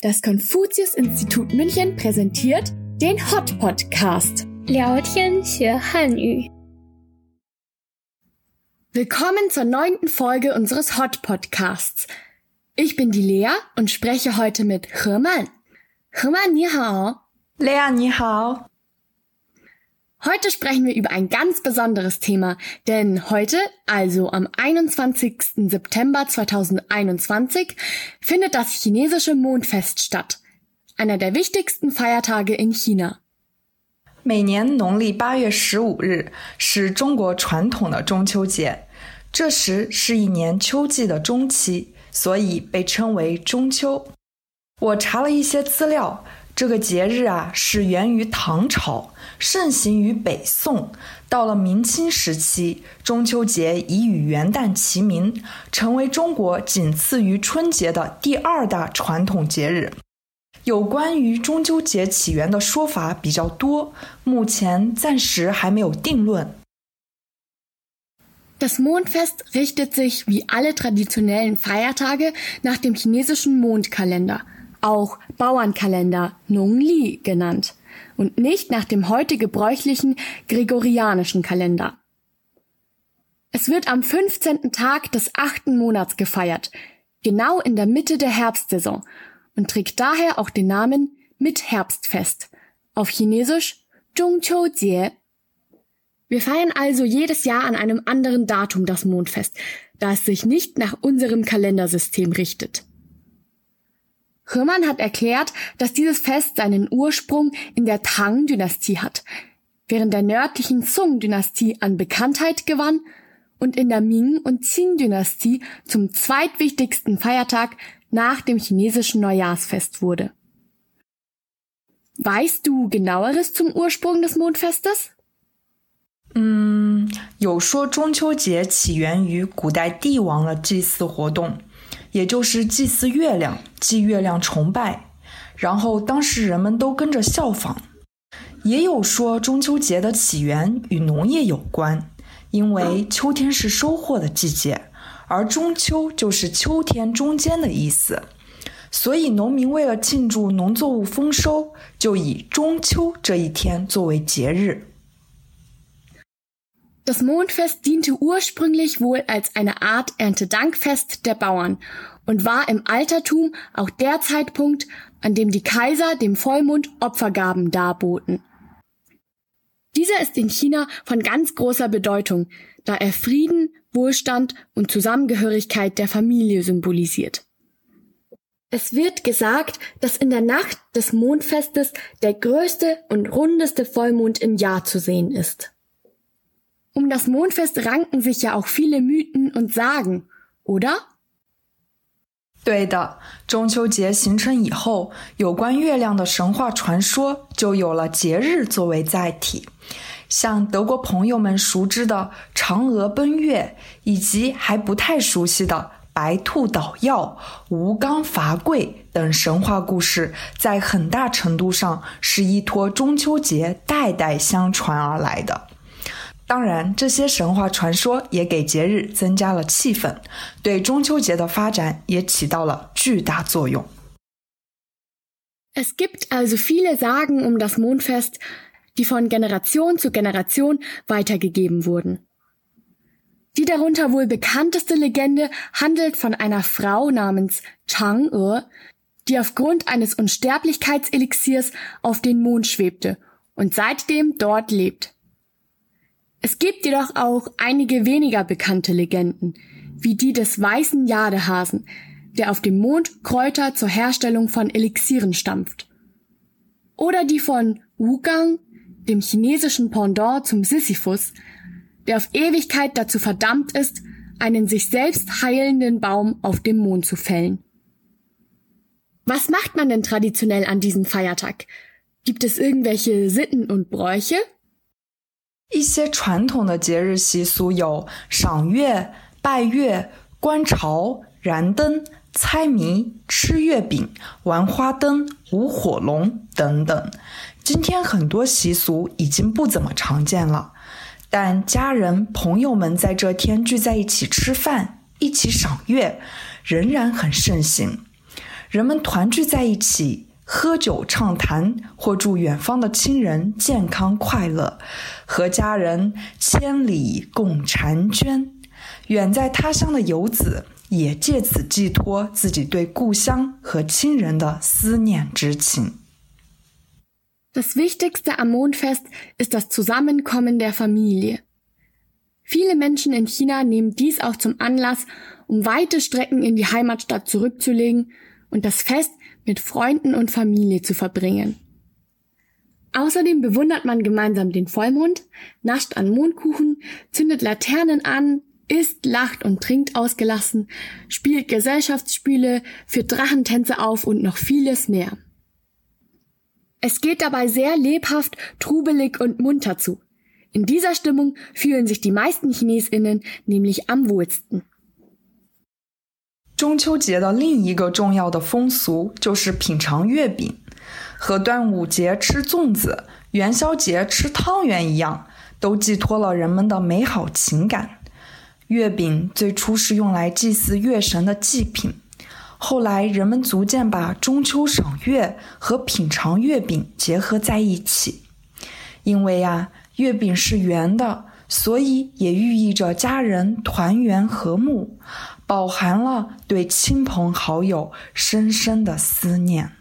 Das Konfuzius-Institut München präsentiert den Hot Podcast. Willkommen zur neunten Folge unseres Hot Podcasts. Ich bin die Lea und spreche heute mit Hermann. Hermann, ni hao. Lea, ni hao. Heute sprechen wir über ein ganz besonderes Thema, denn heute, also am 21. September 2021, findet das chinesische Mondfest statt. Einer der wichtigsten Feiertage in China. 每年农历八月十五日是中国传统的中秋节，这时是一年秋季的中期，所以被称为中秋。我查了一些资料， 这个节日啊是源于唐朝，盛行于北宋。到了明清时期，中秋节已与元旦齐名，成为中国仅次于春节的第二大传统节日。有关于中秋节起源的说法比较多，目前暂时还没有定论。Das Mondfest richtet sich wie alle traditionellen Feiertage nach dem chinesischen Mondkalender, auch Bauernkalender Nongli genannt, und nicht nach dem heute gebräuchlichen gregorianischen Kalender. Es wird am 15. Tag des achten Monats gefeiert, genau in der Mitte der Herbstsaison und trägt daher auch den Namen Mitherbstfest, auf Chinesisch Zhongqiu-Jie. Wir feiern also jedes Jahr an einem anderen Datum das Mondfest, da es sich nicht nach unserem Kalendersystem richtet. Hermann hat erklärt, dass dieses Fest seinen Ursprung in der Tang-Dynastie hat, während der nördlichen Song-Dynastie an Bekanntheit gewann und in der Ming- und Qing-Dynastie zum zweitwichtigsten Feiertag nach dem chinesischen Neujahrsfest wurde. Weißt du genaueres zum Ursprung des Mondfestes? 嗯，有说中秋节起源于古代帝王的祭祀活动， 也就是祭祀月亮、祭月亮崇拜，然后当时人们都跟着效仿。也有说中秋节的起源与农业有关，因为秋天是收获的季节，而中秋就是秋天中间的意思，所以农民为了庆祝农作物丰收，就以中秋这一天作为节日。Das Mondfest diente ursprünglich wohl als eine Art Erntedankfest der Bauern und war im Altertum auch der Zeitpunkt, an dem die Kaiser dem Vollmond Opfergaben darboten. Dieser ist in China von ganz großer Bedeutung, da er Frieden, Wohlstand und Zusammengehörigkeit der Familie symbolisiert. Es wird gesagt, dass in der Nacht des Mondfestes der größte und rundeste Vollmond im Jahr zu sehen ist. Um das Mondfest ranken sich ja auch viele Mythen und Sagen, oder? 对的，中秋节形成以后，有关月亮的神话传说就有了节日作为载体，像德国朋友们熟知的嫦娥奔月，以及还不太熟悉的白兔捣药、吴刚伐桂等神话故事，在很大程度上是依托中秋节代代相传而来的。当然，这些神话传说也给节日增加了气氛，对中秋节的发展也起到了巨大作用。 Es gibt also viele Sagen um das Mondfest, die von Generation zu Generation weitergegeben wurden. Die darunter wohl bekannteste Legende handelt von einer Frau namens Chang'e, die aufgrund eines Unsterblichkeitselixiers auf den Mond schwebte und seitdem dort lebt. Es gibt jedoch auch einige weniger bekannte Legenden, wie die des weißen Jadehasen, der auf dem Mond Kräuter zur Herstellung von Elixieren stampft. Oder die von Wugang, dem chinesischen Pendant zum Sisyphus, der auf Ewigkeit dazu verdammt ist, einen sich selbst heilenden Baum auf dem Mond zu fällen. Was macht man denn traditionell an diesem Feiertag? Gibt es irgendwelche Sitten und Bräuche? 一些传统的节日习俗有赏月、拜月、观潮、燃灯、猜谜、吃月饼、玩花灯、舞火龙等等。今天很多习俗已经不怎么常见了，但家人朋友们在这天聚在一起吃饭，一起赏月，仍然很盛行。人们团聚在一起。喝酒畅谈，或祝远方的亲人健康快乐，和家人千里共婵娟。远在他乡的游子也借此寄托自己对故乡和亲人的思念之情。Das Wichtigste am Mondfest ist das Zusammenkommen der Familie. Viele Menschen in China nehmen dies auch zum Anlass, um weite Strecken in die Heimatstadt zurückzulegen und das Fest mit Freunden und Familie zu verbringen. Außerdem bewundert man gemeinsam den Vollmond, nascht an Mondkuchen, zündet Laternen an, isst, lacht und trinkt ausgelassen, spielt Gesellschaftsspiele, führt Drachentänze auf und noch vieles mehr. Es geht dabei sehr lebhaft, trubelig und munter zu. In dieser Stimmung fühlen sich die meisten Chinesinnen nämlich am wohlsten. 中秋节的另一个重要的风俗就是品尝月饼，和端午节吃粽子、元宵节吃汤圆一样，都寄托了人们的美好情感。月饼最初是用来祭祀月神的祭品，后来人们逐渐把中秋赏月和品尝月饼结合在一起。因为呀，月饼是圆的，所以也寓意着家人团圆和睦。饱含了对亲朋好友深深的思念。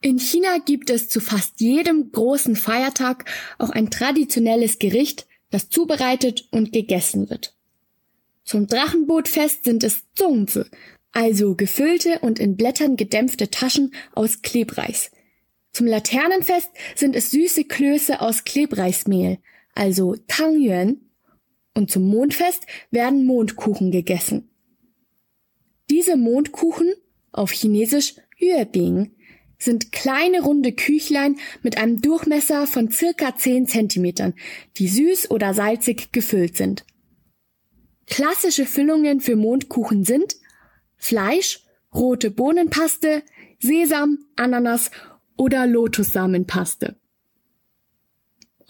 In China gibt es zu fast jedem großen Feiertag auch ein traditionelles Gericht, das zubereitet und gegessen wird. Zum Drachenbootfest sind es Zongzi, also gefüllte und in Blättern gedämpfte Taschen aus Klebreis. Zum Laternenfest sind es süße Klöße aus Klebreismehl, also Tangyuan, und zum Mondfest werden Mondkuchen gegessen. Diese Mondkuchen, auf Chinesisch Yuebing, sind kleine runde Küchlein mit einem Durchmesser von circa 10 Zentimetern, die süß oder salzig gefüllt sind. Klassische Füllungen für Mondkuchen sind Fleisch, rote Bohnenpaste, Sesam, Ananas oder Lotussamenpaste.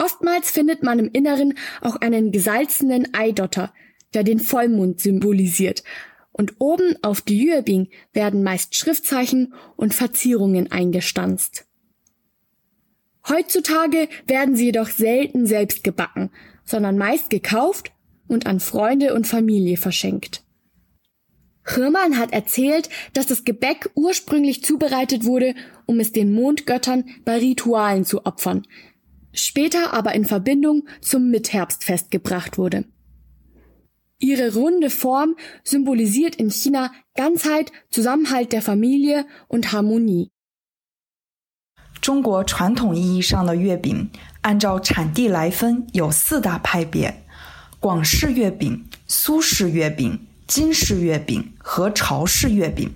Oftmals findet man im Inneren auch einen gesalzenen Eidotter, der den Vollmond symbolisiert, und oben auf die Yuebing werden meist Schriftzeichen und Verzierungen eingestanzt. Heutzutage werden sie jedoch selten selbst gebacken, sondern meist gekauft und an Freunde und Familie verschenkt. Hirmann hat erzählt, dass das Gebäck ursprünglich zubereitet wurde, um es den Mondgöttern bei Ritualen zu opfern, später aber in Verbindung zum Mitherbstfest gebracht wurde. Ihre runde Form symbolisiert in China Ganzheit, Zusammenhalt der Familie und Harmonie. 中国传统意义上的月饼，按照产地来分有四大派别：广式月饼、苏式月饼、金式月饼和潮式月饼。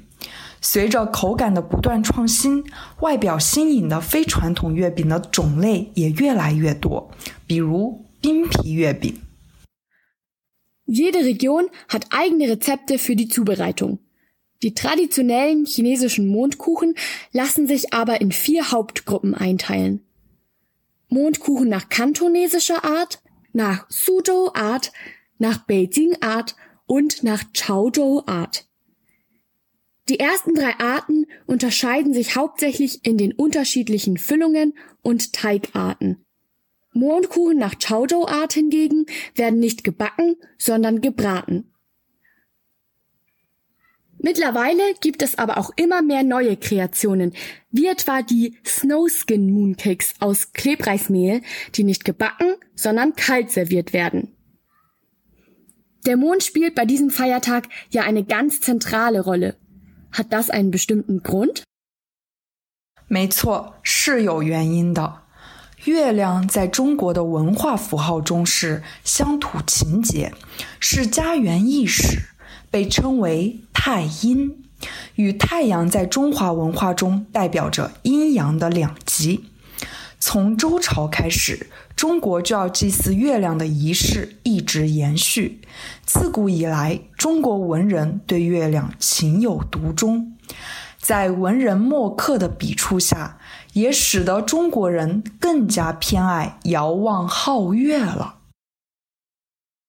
随着口感的不断创新，外表新颖的非传统月饼的种类也越来越多，比如冰皮月饼。Jede Region hat eigene Rezepte für die Zubereitung. Die traditionellen chinesischen Mondkuchen lassen sich aber in vier Hauptgruppen einteilen. Mondkuchen nach kantonesischer Art, nach Suzhou Art, nach Beijing Art und nach Chaozhou Art. Die ersten drei Arten unterscheiden sich hauptsächlich in den unterschiedlichen Füllungen und Teigarten. Mondkuchen nach Chaozhou-Art hingegen werden nicht gebacken, sondern gebraten. Mittlerweile gibt es aber auch immer mehr neue Kreationen, wie etwa die Snowskin Mooncakes aus Klebreismehl, die nicht gebacken, sondern kalt serviert werden. Der Mond spielt bei diesem Feiertag ja eine ganz zentrale Rolle hat das einen bestimmten Grund? 没错，是有原因的。月亮在中国的文化符号中是乡土情节，是家园意识，被称为太阴，与太阳在中华文化中代表着阴阳的两极。从周朝开始，中国就要祭祀月亮的仪式一直延续。自古以来，中国文人对月亮情有独钟，在文人墨客的笔触下，也使得中国人更加偏爱遥望皓月了。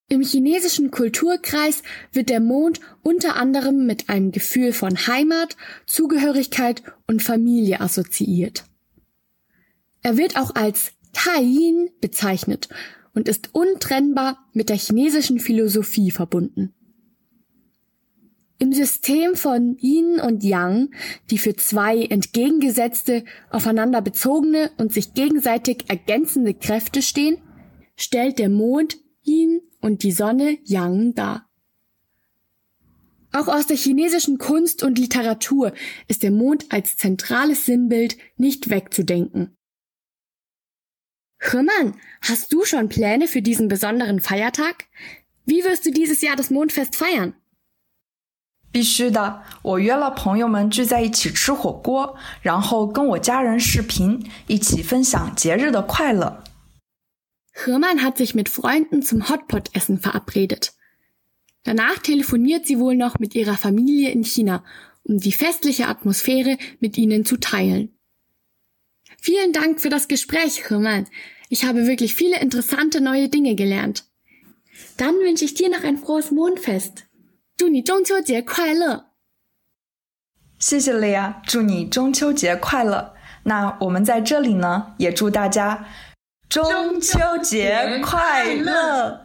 Im chinesischen Kulturkreis wird der Mond unter anderem mit einem Gefühl von Heimat, Zugehörigkeit und Familie assoziiert. Er wird auch als Taiyin bezeichnet und ist untrennbar mit der chinesischen Philosophie verbunden. Im System von Yin und Yang, die für zwei entgegengesetzte, aufeinander bezogene und sich gegenseitig ergänzende Kräfte stehen, stellt der Mond Yin und die Sonne Yang dar. Auch aus der chinesischen Kunst und Literatur ist der Mond als zentrales Sinnbild nicht wegzudenken. Hermann, hast du schon Pläne für diesen besonderen Feiertag? Wie wirst du dieses Jahr das Mondfest feiern? 必须的，我约了朋友们聚在一起吃火锅，然后跟我家人视频，一起分享节日的快乐。Hermann hat sich mit Freunden zum Hotpot-Essen verabredet. Danach telefoniert sie wohl noch mit ihrer Familie in China, um die festliche Atmosphäre mit ihnen zu teilen. Vielen Dank für das Gespräch, Hermann. Ich habe wirklich viele interessante neue Dinge gelernt. Dann wünsche ich dir noch ein frohes Mondfest. 祝你中秋节快乐！谢谢了呀，祝你中秋节快乐！那我们在这里呢，也祝大家中秋节快乐！